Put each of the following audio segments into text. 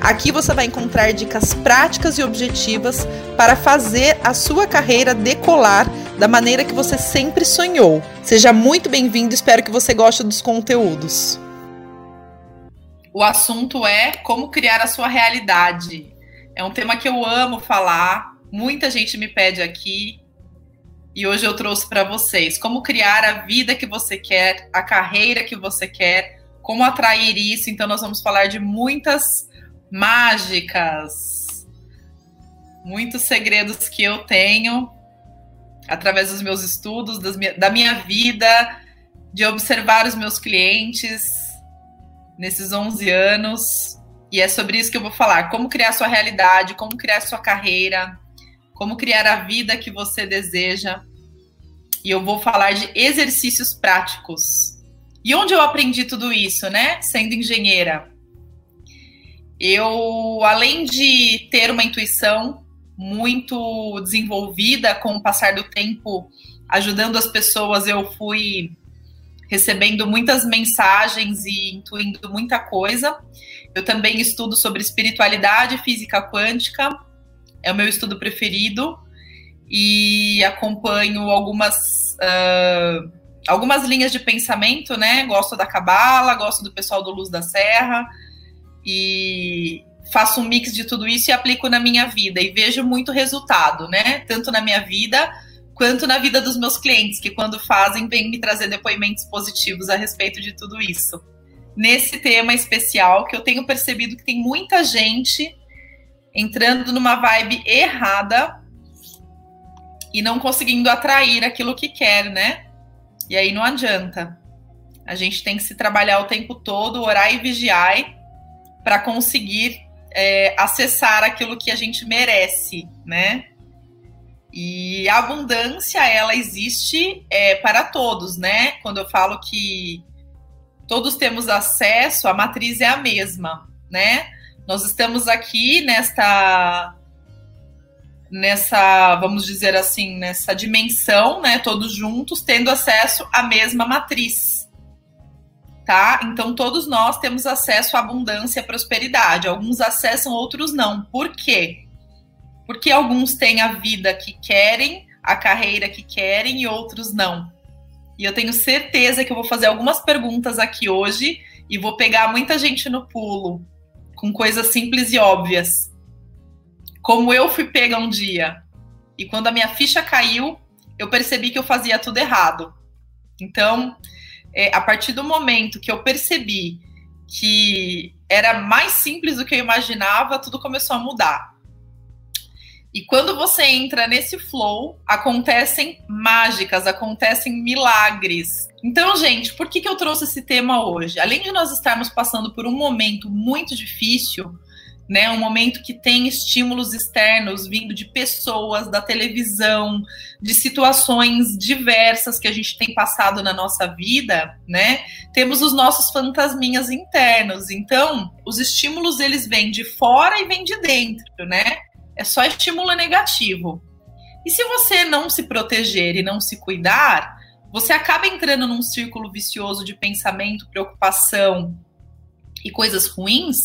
Aqui você vai encontrar dicas práticas e objetivas para fazer a sua carreira decolar da maneira que você sempre sonhou. Seja muito bem-vindo, espero que você goste dos conteúdos. O assunto é como criar a sua realidade. É um tema que eu amo falar, muita gente me pede aqui e hoje eu trouxe para vocês como criar a vida que você quer, a carreira que você quer, como atrair isso. Então, nós vamos falar de muitas mágicas, muitos segredos que eu tenho através dos meus estudos, da minha vida, de observar os meus clientes nesses 11 anos. E é sobre isso que eu vou falar: como criar sua realidade, como criar sua carreira, como criar a vida que você deseja. E eu vou falar de exercícios práticos. E onde eu aprendi tudo isso, né? Sendo engenheira eu, além de ter uma intuição muito desenvolvida com o passar do tempo, ajudando as pessoas, eu fui recebendo muitas mensagens e intuindo muita coisa. Eu também estudo sobre espiritualidade, física quântica, é o meu estudo preferido, e acompanho algumas, uh, algumas linhas de pensamento, né? Gosto da Cabala, gosto do pessoal do Luz da Serra e faço um mix de tudo isso e aplico na minha vida e vejo muito resultado, né? Tanto na minha vida quanto na vida dos meus clientes, que quando fazem vêm me trazer depoimentos positivos a respeito de tudo isso. Nesse tema especial, que eu tenho percebido que tem muita gente entrando numa vibe errada e não conseguindo atrair aquilo que quer, né? E aí não adianta. A gente tem que se trabalhar o tempo todo, orar e vigiar para conseguir é, acessar aquilo que a gente merece, né? E a abundância, ela existe é, para todos, né? Quando eu falo que todos temos acesso, a matriz é a mesma, né? Nós estamos aqui nesta nessa, vamos dizer assim, nessa dimensão, né, todos juntos tendo acesso à mesma matriz tá? Então todos nós temos acesso à abundância e à prosperidade. Alguns acessam, outros não. Por quê? Porque alguns têm a vida que querem, a carreira que querem e outros não. E eu tenho certeza que eu vou fazer algumas perguntas aqui hoje e vou pegar muita gente no pulo com coisas simples e óbvias. Como eu fui pega um dia e quando a minha ficha caiu, eu percebi que eu fazia tudo errado. Então, é, a partir do momento que eu percebi que era mais simples do que eu imaginava, tudo começou a mudar. E quando você entra nesse flow, acontecem mágicas, acontecem milagres. Então, gente, por que, que eu trouxe esse tema hoje? Além de nós estarmos passando por um momento muito difícil, né? Um momento que tem estímulos externos vindo de pessoas, da televisão, de situações diversas que a gente tem passado na nossa vida, né? Temos os nossos fantasminhas internos. Então, os estímulos eles vêm de fora e vêm de dentro, né? É só estímulo negativo. E se você não se proteger e não se cuidar, você acaba entrando num círculo vicioso de pensamento, preocupação, e coisas ruins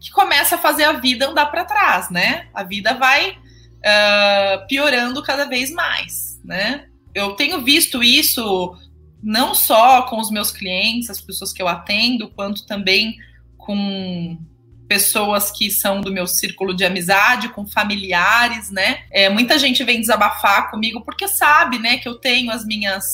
que começa a fazer a vida andar para trás, né? A vida vai uh, piorando cada vez mais, né? Eu tenho visto isso não só com os meus clientes, as pessoas que eu atendo, quanto também com pessoas que são do meu círculo de amizade, com familiares, né? É, muita gente vem desabafar comigo porque sabe, né, que eu tenho as minhas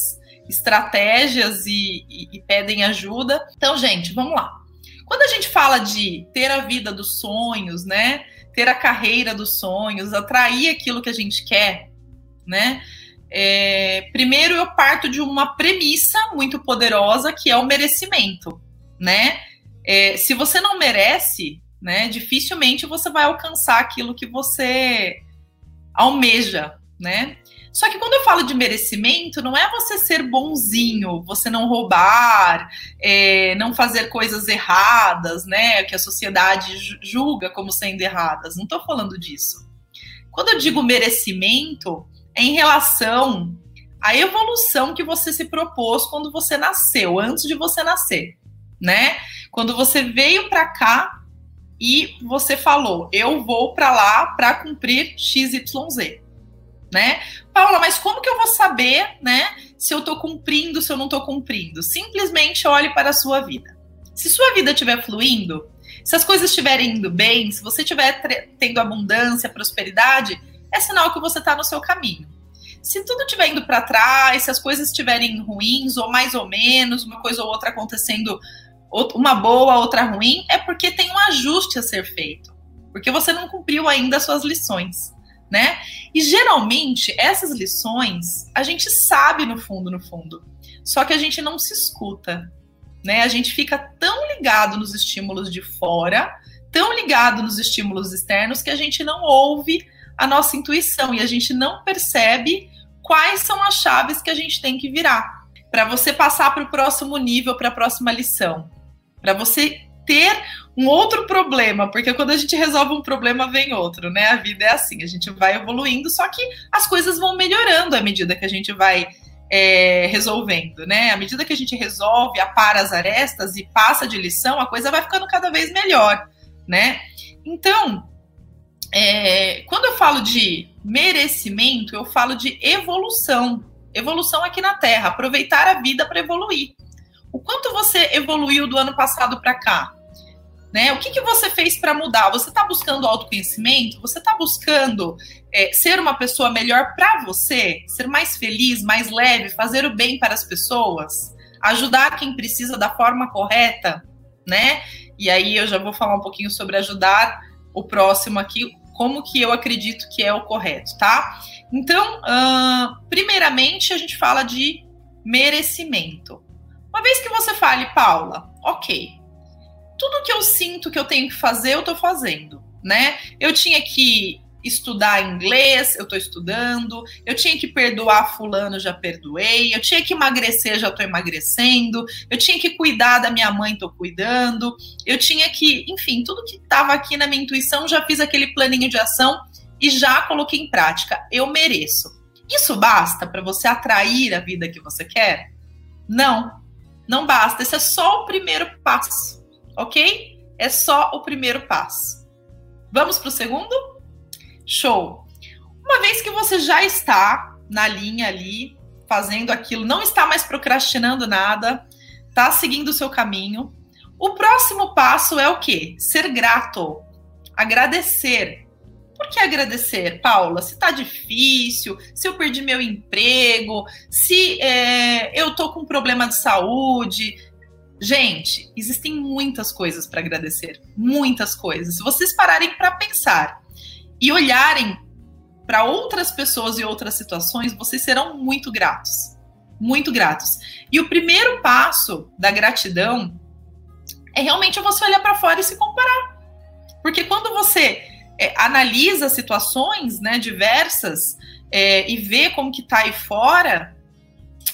estratégias e, e, e pedem ajuda. Então, gente, vamos lá. Quando a gente fala de ter a vida dos sonhos, né? Ter a carreira dos sonhos, atrair aquilo que a gente quer, né? É, primeiro eu parto de uma premissa muito poderosa que é o merecimento, né? É, se você não merece, né? Dificilmente você vai alcançar aquilo que você almeja, né? Só que quando eu falo de merecimento, não é você ser bonzinho, você não roubar, é, não fazer coisas erradas, né? Que a sociedade julga como sendo erradas. Não estou falando disso. Quando eu digo merecimento, é em relação à evolução que você se propôs quando você nasceu, antes de você nascer, né? Quando você veio para cá e você falou, eu vou para lá para cumprir XYZ né? Paula, mas como que eu vou saber, né, se eu tô cumprindo, se eu não tô cumprindo? Simplesmente olhe para a sua vida. Se sua vida estiver fluindo, se as coisas estiverem indo bem, se você estiver tendo abundância, prosperidade, é sinal que você está no seu caminho. Se tudo estiver indo para trás, se as coisas estiverem ruins ou mais ou menos, uma coisa ou outra acontecendo, uma boa, outra ruim, é porque tem um ajuste a ser feito. Porque você não cumpriu ainda as suas lições né? E geralmente essas lições a gente sabe no fundo, no fundo, só que a gente não se escuta, né? A gente fica tão ligado nos estímulos de fora, tão ligado nos estímulos externos que a gente não ouve a nossa intuição e a gente não percebe quais são as chaves que a gente tem que virar para você passar para o próximo nível, para a próxima lição, para você ter um outro problema, porque quando a gente resolve um problema, vem outro, né? A vida é assim, a gente vai evoluindo, só que as coisas vão melhorando à medida que a gente vai é, resolvendo, né? À medida que a gente resolve, apara as arestas e passa de lição, a coisa vai ficando cada vez melhor, né? Então, é, quando eu falo de merecimento, eu falo de evolução. Evolução aqui na Terra, aproveitar a vida para evoluir. O quanto você evoluiu do ano passado para cá? Né? O que, que você fez para mudar? Você está buscando autoconhecimento? Você está buscando é, ser uma pessoa melhor para você? Ser mais feliz, mais leve, fazer o bem para as pessoas? Ajudar quem precisa da forma correta? Né? E aí eu já vou falar um pouquinho sobre ajudar o próximo aqui, como que eu acredito que é o correto, tá? Então, uh, primeiramente, a gente fala de merecimento. Uma vez que você fale, Paula, ok, tudo que eu sinto que eu tenho que fazer, eu tô fazendo, né? Eu tinha que estudar inglês, eu tô estudando, eu tinha que perdoar fulano, já perdoei, eu tinha que emagrecer, já tô emagrecendo, eu tinha que cuidar da minha mãe, tô cuidando, eu tinha que, enfim, tudo que tava aqui na minha intuição, já fiz aquele planinho de ação e já coloquei em prática. Eu mereço. Isso basta para você atrair a vida que você quer? Não. Não basta, esse é só o primeiro passo, ok? É só o primeiro passo. Vamos para o segundo? Show! Uma vez que você já está na linha ali, fazendo aquilo, não está mais procrastinando nada, está seguindo o seu caminho, o próximo passo é o quê? Ser grato, agradecer, por que agradecer, Paula? Se tá difícil, se eu perdi meu emprego, se é, eu tô com um problema de saúde. Gente, existem muitas coisas para agradecer, muitas coisas. Se vocês pararem para pensar e olharem para outras pessoas e outras situações, vocês serão muito gratos. Muito gratos. E o primeiro passo da gratidão é realmente você olhar para fora e se comparar. Porque quando você é, analisa situações né, diversas é, e vê como que tá aí fora,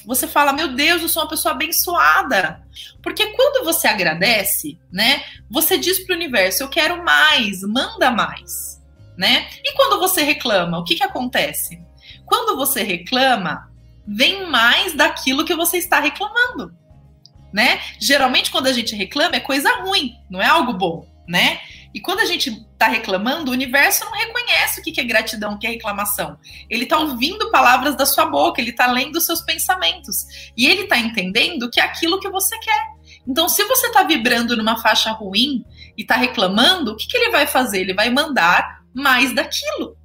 você fala, meu Deus, eu sou uma pessoa abençoada. Porque quando você agradece, né, você diz para o universo, eu quero mais, manda mais. Né? E quando você reclama, o que, que acontece? Quando você reclama, vem mais daquilo que você está reclamando. Né? Geralmente, quando a gente reclama, é coisa ruim, não é algo bom, né? E quando a gente está reclamando, o universo não reconhece o que é gratidão, o que é reclamação. Ele está ouvindo palavras da sua boca, ele está lendo os seus pensamentos. E ele está entendendo que é aquilo que você quer. Então, se você está vibrando numa faixa ruim e está reclamando, o que, que ele vai fazer? Ele vai mandar mais daquilo.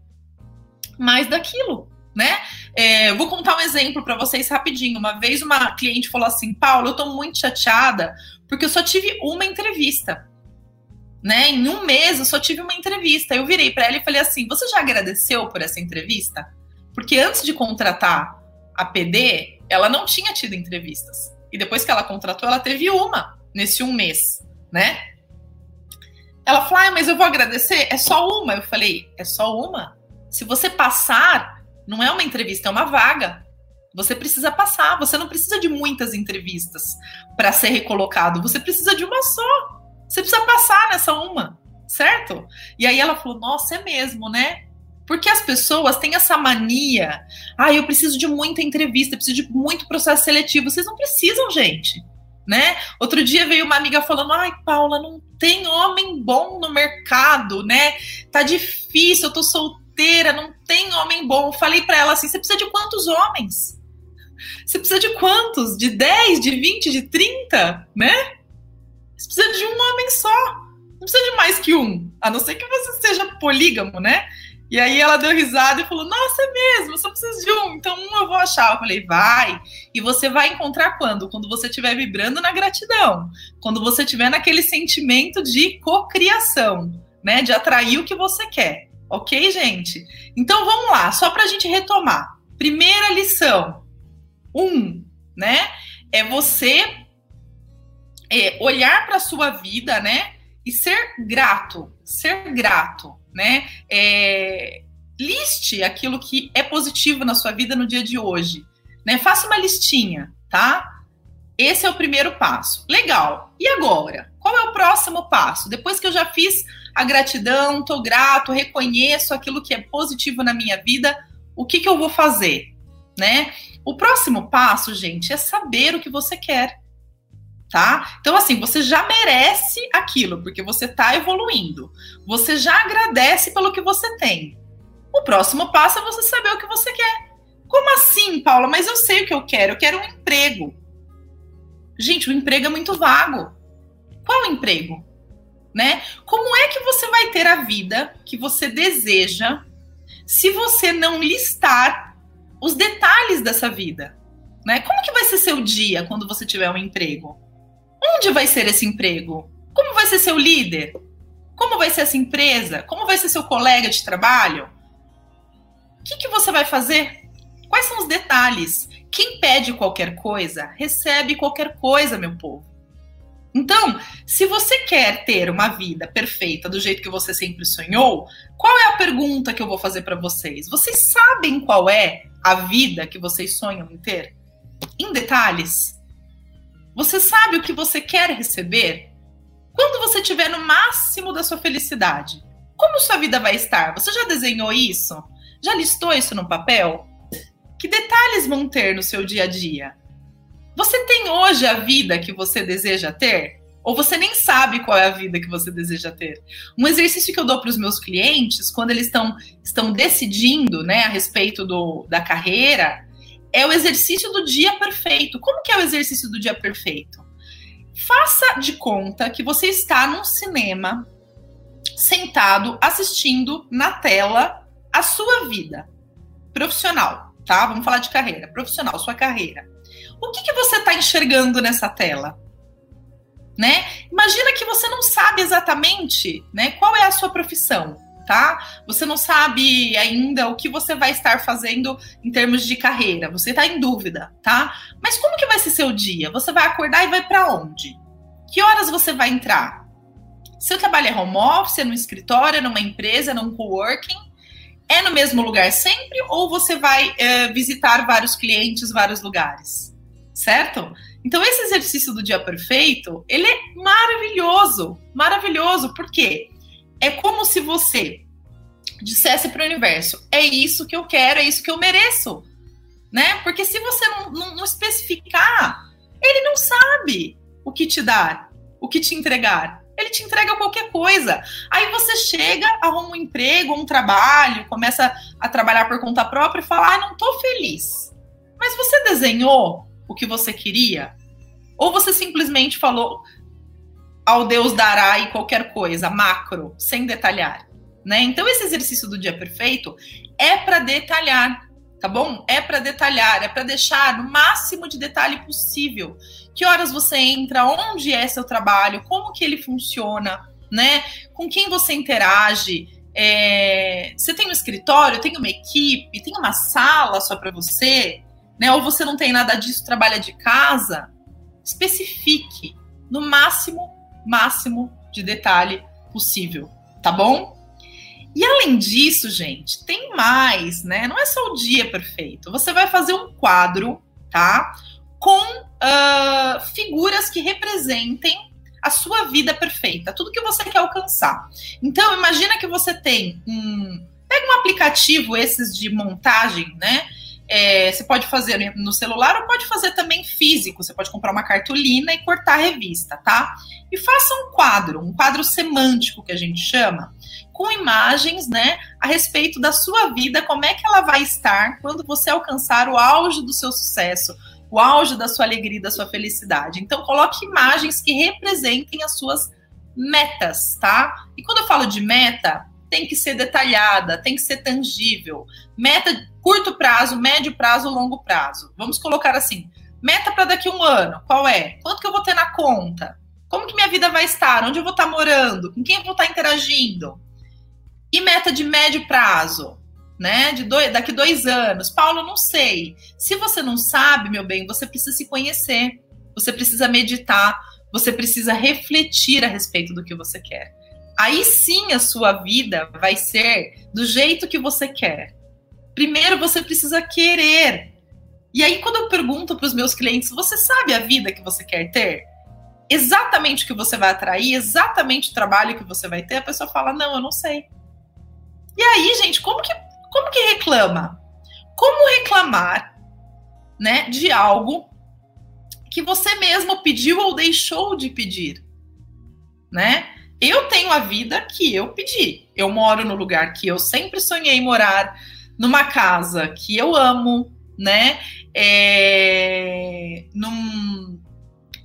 Mais daquilo, né? É, vou contar um exemplo para vocês rapidinho. Uma vez uma cliente falou assim: Paulo, eu estou muito chateada porque eu só tive uma entrevista né? Em um mês eu só tive uma entrevista. Eu virei para ela e falei assim: "Você já agradeceu por essa entrevista?" Porque antes de contratar a PD, ela não tinha tido entrevistas. E depois que ela contratou, ela teve uma nesse um mês, né? Ela falou: ah, mas eu vou agradecer? É só uma. Eu falei: é só uma? Se você passar Não é uma entrevista, é uma vaga. Você precisa passar, você não precisa de muitas entrevistas para ser recolocado, você precisa de uma só. Você precisa passar nessa uma, certo? E aí ela falou: "Nossa, é mesmo, né? Porque as pessoas têm essa mania. Ah, eu preciso de muita entrevista, preciso de muito processo seletivo. Vocês não precisam, gente. Né? Outro dia veio uma amiga falando: "Ai, Paula, não tem homem bom no mercado, né? Tá difícil, eu tô solteira, não tem homem bom". Eu falei para ela assim: "Você precisa de quantos homens? Você precisa de quantos? De 10, de 20, de 30, né? Você precisa de um homem só. Não precisa de mais que um, a não ser que você seja polígamo, né? E aí ela deu risada e falou: Nossa, é mesmo, só preciso de um, então um eu vou achar. Eu falei: Vai. E você vai encontrar quando? Quando você estiver vibrando na gratidão, quando você estiver naquele sentimento de cocriação, né? De atrair o que você quer. Ok, gente? Então vamos lá, só para a gente retomar. Primeira lição: um, né? É você é, olhar para a sua vida, né? E ser grato, ser grato né? É, liste aquilo que é positivo na sua vida no dia de hoje, né? Faça uma listinha, tá? Esse é o primeiro passo. Legal. E agora? Qual é o próximo passo? Depois que eu já fiz a gratidão, tô grato, reconheço aquilo que é positivo na minha vida, o que, que eu vou fazer, né? O próximo passo, gente, é saber o que você quer tá? Então, assim, você já merece aquilo, porque você está evoluindo. Você já agradece pelo que você tem. O próximo passo é você saber o que você quer. Como assim, Paula? Mas eu sei o que eu quero. Eu quero um emprego. Gente, o emprego é muito vago. Qual emprego? Né? Como é que você vai ter a vida que você deseja se você não listar os detalhes dessa vida? Né? Como que vai ser seu dia quando você tiver um emprego? Onde vai ser esse emprego? Como vai ser seu líder? Como vai ser essa empresa? Como vai ser seu colega de trabalho? O que, que você vai fazer? Quais são os detalhes? Quem pede qualquer coisa, recebe qualquer coisa, meu povo. Então, se você quer ter uma vida perfeita do jeito que você sempre sonhou, qual é a pergunta que eu vou fazer para vocês? Vocês sabem qual é a vida que vocês sonham em ter? Em detalhes? Você sabe o que você quer receber? Quando você estiver no máximo da sua felicidade, como sua vida vai estar? Você já desenhou isso? Já listou isso no papel? Que detalhes vão ter no seu dia a dia? Você tem hoje a vida que você deseja ter? Ou você nem sabe qual é a vida que você deseja ter? Um exercício que eu dou para os meus clientes, quando eles estão, estão decidindo né, a respeito do, da carreira, é o exercício do dia perfeito. Como que é o exercício do dia perfeito? Faça de conta que você está num cinema sentado assistindo na tela a sua vida profissional, tá? Vamos falar de carreira, profissional, sua carreira. O que, que você está enxergando nessa tela? Né? Imagina que você não sabe exatamente, né, qual é a sua profissão tá? Você não sabe ainda o que você vai estar fazendo em termos de carreira, você está em dúvida, tá? Mas como que vai ser seu dia? Você vai acordar e vai para onde? Que horas você vai entrar? Seu trabalho é home office, é no escritório, é numa empresa, é num coworking? É no mesmo lugar sempre ou você vai é, visitar vários clientes, vários lugares? Certo? Então esse exercício do dia perfeito, ele é maravilhoso, maravilhoso. Por quê? É como se você dissesse para o universo: é isso que eu quero, é isso que eu mereço. Né? Porque se você não, não, não especificar, ele não sabe o que te dar, o que te entregar. Ele te entrega qualquer coisa. Aí você chega, arruma um emprego, um trabalho, começa a trabalhar por conta própria e fala: ah, não estou feliz. Mas você desenhou o que você queria? Ou você simplesmente falou: ao Deus dará e qualquer coisa, macro, sem detalhar. Né? Então, esse exercício do dia perfeito é para detalhar, tá bom? É para detalhar, é para deixar no máximo de detalhe possível. Que horas você entra, onde é seu trabalho, como que ele funciona, né? Com quem você interage. É... Você tem um escritório, tem uma equipe, tem uma sala só para você, né? Ou você não tem nada disso, trabalha de casa? Especifique. No máximo máximo de detalhe possível, tá bom? E além disso, gente, tem mais, né? Não é só o dia perfeito. Você vai fazer um quadro, tá? Com uh, figuras que representem a sua vida perfeita, tudo que você quer alcançar. Então, imagina que você tem um. Pega um aplicativo, esses de montagem, né? É, você pode fazer no celular ou pode fazer também físico. Você pode comprar uma cartolina e cortar a revista, tá? E faça um quadro, um quadro semântico que a gente chama, com imagens, né, a respeito da sua vida, como é que ela vai estar quando você alcançar o auge do seu sucesso, o auge da sua alegria, da sua felicidade. Então, coloque imagens que representem as suas metas, tá? E quando eu falo de meta, tem que ser detalhada, tem que ser tangível. Meta curto prazo, médio prazo, longo prazo. Vamos colocar assim: meta para daqui um ano, qual é? Quanto que eu vou ter na conta? Como que minha vida vai estar? Onde eu vou estar morando? Com quem eu vou estar interagindo? E meta de médio prazo, né? De dois, daqui dois anos. Paulo, não sei. Se você não sabe, meu bem, você precisa se conhecer. Você precisa meditar. Você precisa refletir a respeito do que você quer. Aí sim a sua vida vai ser do jeito que você quer. Primeiro você precisa querer. E aí, quando eu pergunto para os meus clientes, você sabe a vida que você quer ter? Exatamente o que você vai atrair, exatamente o trabalho que você vai ter, a pessoa fala: Não, eu não sei. E aí, gente, como que, como que reclama? Como reclamar né, de algo que você mesmo pediu ou deixou de pedir? Né? Eu tenho a vida que eu pedi. Eu moro no lugar que eu sempre sonhei morar, numa casa que eu amo, né? É, num,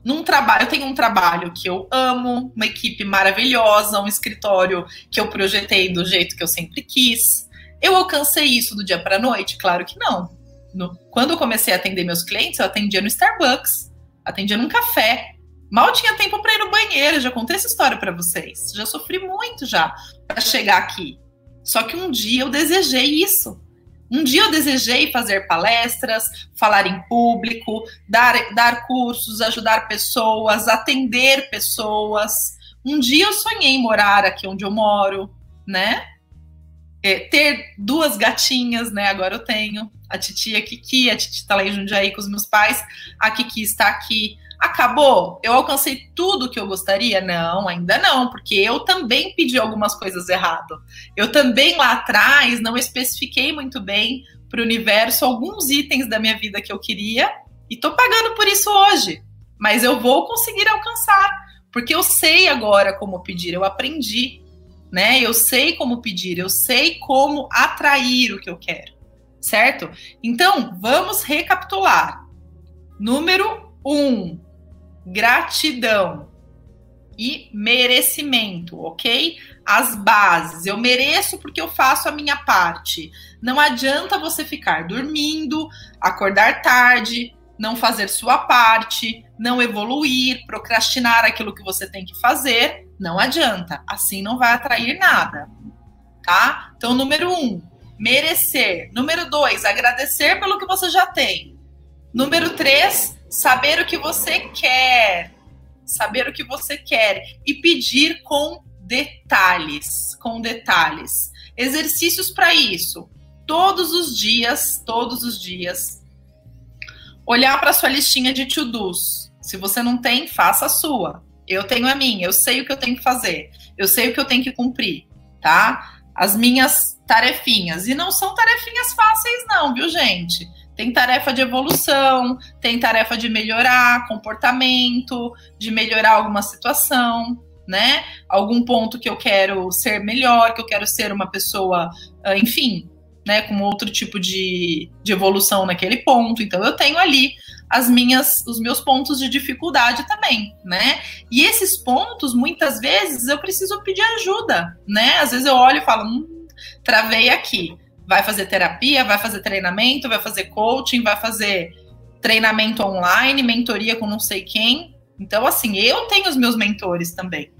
num trabalho, eu tenho um trabalho que eu amo, uma equipe maravilhosa, um escritório que eu projetei do jeito que eu sempre quis. Eu alcancei isso do dia para noite? Claro que não. No, quando eu comecei a atender meus clientes, eu atendia no Starbucks, atendia num café. Mal tinha tempo para ir no banheiro, já contei essa história para vocês. Já sofri muito já para chegar aqui. Só que um dia eu desejei isso. Um dia eu desejei fazer palestras, falar em público, dar, dar cursos, ajudar pessoas, atender pessoas. Um dia eu sonhei em morar aqui onde eu moro, né? É, ter duas gatinhas, né? Agora eu tenho. A titia Kiki, a Titi tá lá em Jundiaí com os meus pais, a Kiki está aqui. Acabou? Eu alcancei tudo que eu gostaria? Não, ainda não, porque eu também pedi algumas coisas errado. Eu também lá atrás não especifiquei muito bem para o universo alguns itens da minha vida que eu queria e tô pagando por isso hoje. Mas eu vou conseguir alcançar, porque eu sei agora como pedir, eu aprendi, né? Eu sei como pedir, eu sei como atrair o que eu quero, certo? Então, vamos recapitular. Número um, gratidão e merecimento, ok? As bases. Eu mereço porque eu faço a minha parte. Não adianta você ficar dormindo, acordar tarde, não fazer sua parte, não evoluir, procrastinar aquilo que você tem que fazer. Não adianta. Assim não vai atrair nada. Tá? Então, número um, merecer. Número dois, agradecer pelo que você já tem. Número três, saber o que você quer, saber o que você quer e pedir com detalhes, com detalhes. Exercícios para isso. Todos os dias, todos os dias. Olhar para sua listinha de to-dos. Se você não tem, faça a sua. Eu tenho a minha, eu sei o que eu tenho que fazer. Eu sei o que eu tenho que cumprir, tá? As minhas tarefinhas. E não são tarefinhas fáceis não, viu, gente? Tem tarefa de evolução, tem tarefa de melhorar comportamento, de melhorar alguma situação, né? Algum ponto que eu quero ser melhor, que eu quero ser uma pessoa, ah, enfim, né, com outro tipo de, de evolução naquele ponto. Então eu tenho ali as minhas os meus pontos de dificuldade também, né? E esses pontos muitas vezes eu preciso pedir ajuda, né? Às vezes eu olho e falo, hum, travei aqui vai fazer terapia, vai fazer treinamento, vai fazer coaching, vai fazer treinamento online, mentoria com não sei quem. Então, assim, eu tenho os meus mentores também,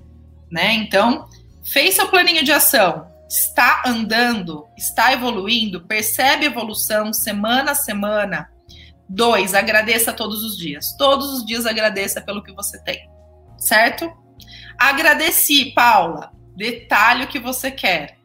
né? Então, fez seu planinho de ação, está andando, está evoluindo, percebe evolução semana a semana. Dois, agradeça todos os dias. Todos os dias agradeça pelo que você tem, certo? Agradeci, Paula. Detalhe o que você quer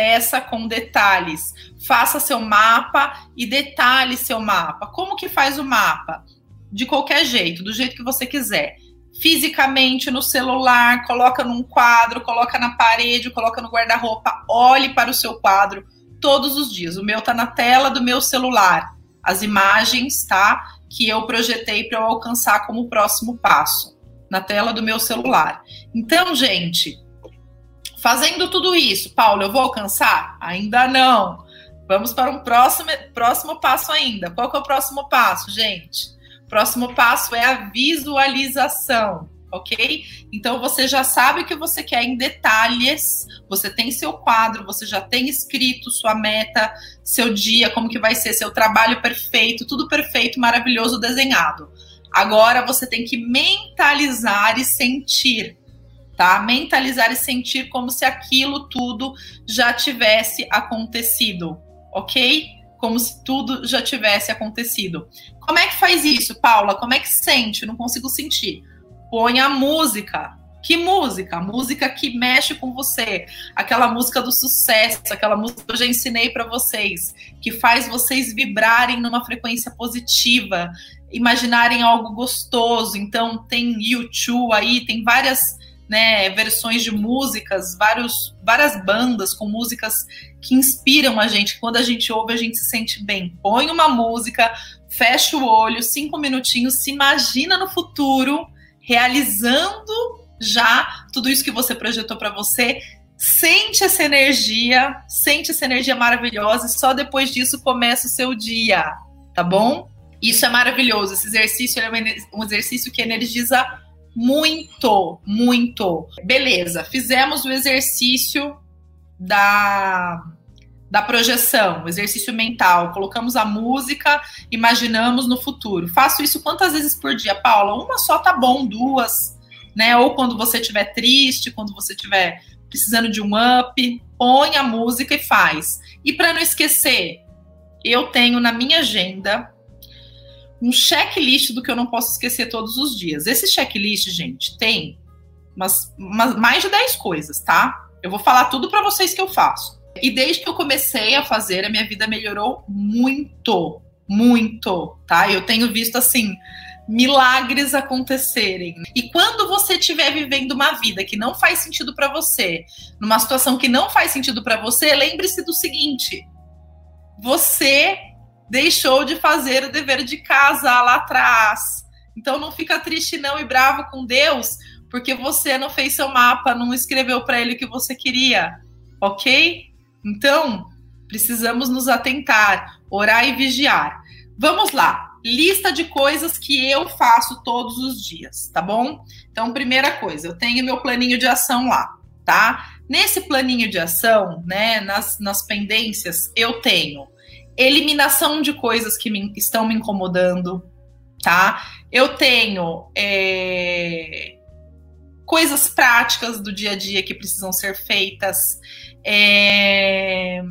peça com detalhes. Faça seu mapa e detalhe seu mapa. Como que faz o mapa? De qualquer jeito, do jeito que você quiser. Fisicamente no celular, coloca num quadro, coloca na parede, coloca no guarda-roupa, olhe para o seu quadro todos os dias. O meu tá na tela do meu celular. As imagens, tá? Que eu projetei para eu alcançar como próximo passo na tela do meu celular. Então, gente, fazendo tudo isso, Paulo, eu vou alcançar? Ainda não. Vamos para um próximo, próximo passo ainda. Qual que é o próximo passo, gente? O próximo passo é a visualização, ok? Então você já sabe o que você quer em detalhes, você tem seu quadro, você já tem escrito sua meta, seu dia, como que vai ser, seu trabalho perfeito, tudo perfeito, maravilhoso, desenhado. Agora você tem que mentalizar e sentir, tá? Mentalizar e sentir como se aquilo tudo já tivesse acontecido, ok? Como se tudo já tivesse acontecido. Como é que faz isso, Paula? Como é que sente? não consigo sentir. Põe a música. Que música? Música que mexe com você, aquela música do sucesso, aquela música que eu já ensinei para vocês, que faz vocês vibrarem numa frequência positiva, imaginarem algo gostoso. Então tem YouTube aí, tem várias né, versões de músicas, vários, várias bandas com músicas que inspiram a gente. Quando a gente ouve, a gente se sente bem. Põe uma música, fecha o olho, cinco minutinhos, se imagina no futuro, realizando já tudo isso que você projetou para você. Sente essa energia, sente essa energia maravilhosa, e só depois disso começa o seu dia, tá bom? Isso é maravilhoso. Esse exercício é um exercício que energiza muito, muito. Beleza, fizemos o exercício da, da projeção, o exercício mental. Colocamos a música, imaginamos no futuro. Faço isso quantas vezes por dia, Paula? Uma só tá bom, duas, né? Ou quando você estiver triste, quando você estiver precisando de um up, põe a música e faz. E para não esquecer, eu tenho na minha agenda um checklist do que eu não posso esquecer todos os dias. Esse checklist, gente, tem umas, umas mais de 10 coisas, tá? Eu vou falar tudo para vocês que eu faço. E desde que eu comecei a fazer, a minha vida melhorou muito, muito, tá? Eu tenho visto assim milagres acontecerem. E quando você estiver vivendo uma vida que não faz sentido para você, numa situação que não faz sentido para você, lembre-se do seguinte: você deixou de fazer o dever de casa lá atrás. Então não fica triste não e bravo com Deus, porque você não fez seu mapa, não escreveu para ele o que você queria, ok? Então precisamos nos atentar, orar e vigiar. Vamos lá. Lista de coisas que eu faço todos os dias, tá bom? Então, primeira coisa, eu tenho meu planinho de ação lá, tá? Nesse planinho de ação, né, nas, nas pendências, eu tenho eliminação de coisas que me, estão me incomodando, tá? Eu tenho é, coisas práticas do dia a dia que precisam ser feitas. É,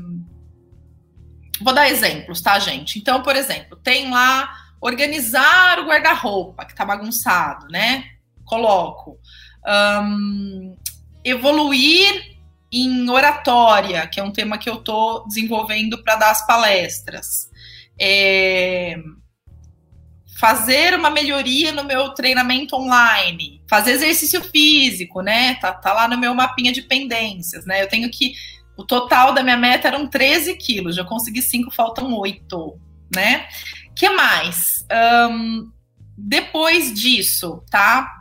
vou dar exemplos, tá, gente? Então, por exemplo, tem lá organizar o guarda-roupa que tá bagunçado, né? Coloco. Um, evoluir em oratória, que é um tema que eu estou desenvolvendo para dar as palestras. É, fazer uma melhoria no meu treinamento online, fazer exercício físico, né? Tá, tá lá no meu mapinha de pendências, né? Eu tenho que. O total da minha meta eram 13 quilos, já consegui 5, faltam 8, né? que mais? Um, depois disso, tá?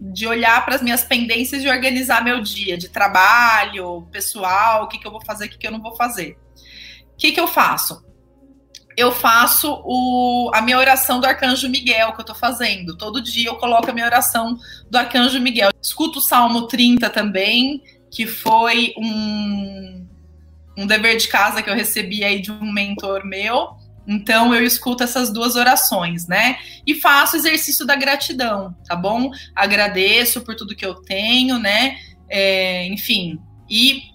De olhar para as minhas pendências e organizar meu dia de trabalho, pessoal, o que, que eu vou fazer, o que, que eu não vou fazer. O que, que eu faço? Eu faço o, a minha oração do Arcanjo Miguel que eu estou fazendo. Todo dia eu coloco a minha oração do Arcanjo Miguel. Escuto o Salmo 30 também, que foi um, um dever de casa que eu recebi aí de um mentor meu. Então eu escuto essas duas orações, né? E faço exercício da gratidão, tá bom? Agradeço por tudo que eu tenho, né? É, enfim, e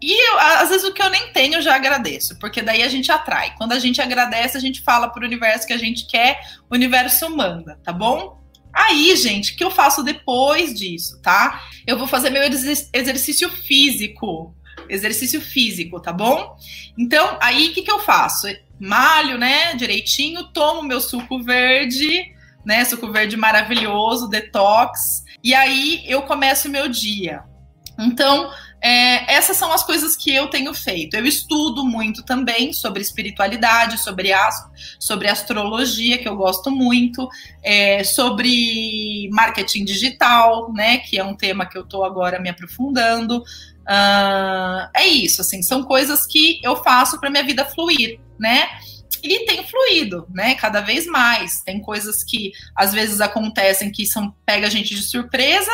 e eu, às vezes o que eu nem tenho eu já agradeço, porque daí a gente atrai. Quando a gente agradece, a gente fala para o universo que a gente quer, o universo manda, tá bom? Aí, gente, o que eu faço depois disso, tá? Eu vou fazer meu exercício físico exercício físico, tá bom? Então, aí o que, que eu faço? Malho, né, direitinho, tomo meu suco verde, né, suco verde maravilhoso, detox, e aí eu começo o meu dia. Então, é, essas são as coisas que eu tenho feito. Eu estudo muito também sobre espiritualidade, sobre, as, sobre astrologia, que eu gosto muito, é, sobre marketing digital, né? Que é um tema que eu estou agora me aprofundando. Uh, é isso, assim, são coisas que eu faço para minha vida fluir, né? E tem fluído, né? Cada vez mais. Tem coisas que às vezes acontecem que são pega a gente de surpresa,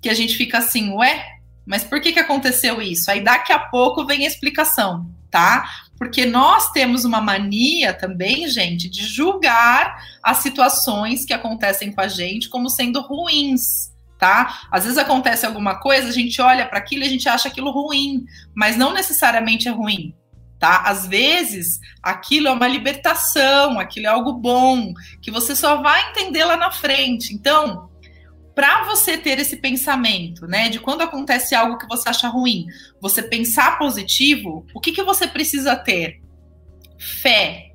que a gente fica assim, ué, mas por que, que aconteceu isso? Aí daqui a pouco vem a explicação, tá? Porque nós temos uma mania também, gente, de julgar as situações que acontecem com a gente como sendo ruins, tá? Às vezes acontece alguma coisa, a gente olha para aquilo e a gente acha aquilo ruim, mas não necessariamente é ruim, tá? Às vezes aquilo é uma libertação, aquilo é algo bom, que você só vai entender lá na frente. Então, para você ter esse pensamento, né, de quando acontece algo que você acha ruim, você pensar positivo, o que, que você precisa ter? Fé.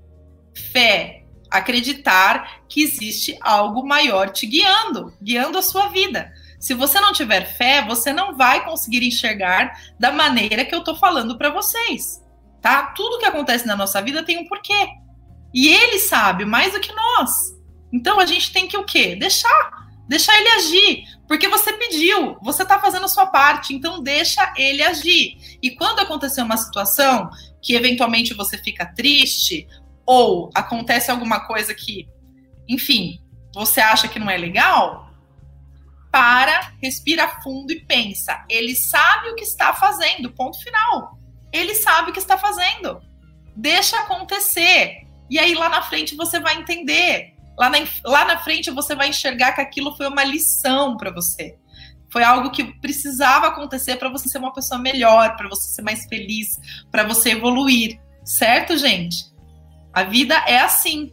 Fé. Acreditar que existe algo maior te guiando, guiando a sua vida. Se você não tiver fé, você não vai conseguir enxergar da maneira que eu tô falando para vocês, tá? Tudo que acontece na nossa vida tem um porquê. E ele sabe mais do que nós. Então a gente tem que o quê? Deixar Deixar ele agir, porque você pediu, você está fazendo a sua parte, então deixa ele agir. E quando acontecer uma situação que eventualmente você fica triste, ou acontece alguma coisa que, enfim, você acha que não é legal, para, respira fundo e pensa. Ele sabe o que está fazendo, ponto final. Ele sabe o que está fazendo. Deixa acontecer. E aí lá na frente você vai entender lá na, lá na frente você vai enxergar que aquilo foi uma lição para você. Foi algo que precisava acontecer para você ser uma pessoa melhor, para você ser mais feliz, para você evoluir. Certo, gente? A vida é assim.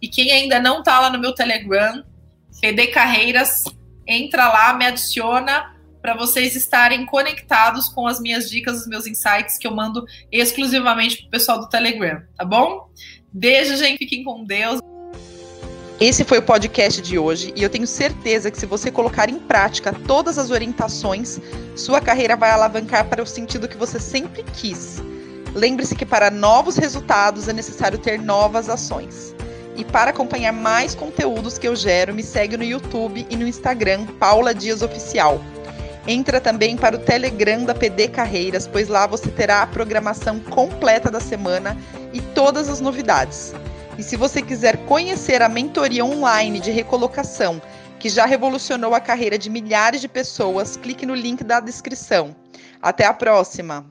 E quem ainda não está lá no meu Telegram, PD Carreiras, entra lá, me adiciona para vocês estarem conectados com as minhas dicas, os meus insights que eu mando exclusivamente para o pessoal do Telegram, tá bom? Beijo, gente. Fiquem com Deus. Esse foi o podcast de hoje e eu tenho certeza que se você colocar em prática todas as orientações, sua carreira vai alavancar para o sentido que você sempre quis. Lembre-se que para novos resultados é necessário ter novas ações. E para acompanhar mais conteúdos que eu gero, me segue no YouTube e no Instagram, Paula Dias Oficial. Entra também para o Telegram da PD Carreiras, pois lá você terá a programação completa da semana e todas as novidades. E se você quiser conhecer a mentoria online de recolocação, que já revolucionou a carreira de milhares de pessoas, clique no link da descrição. Até a próxima!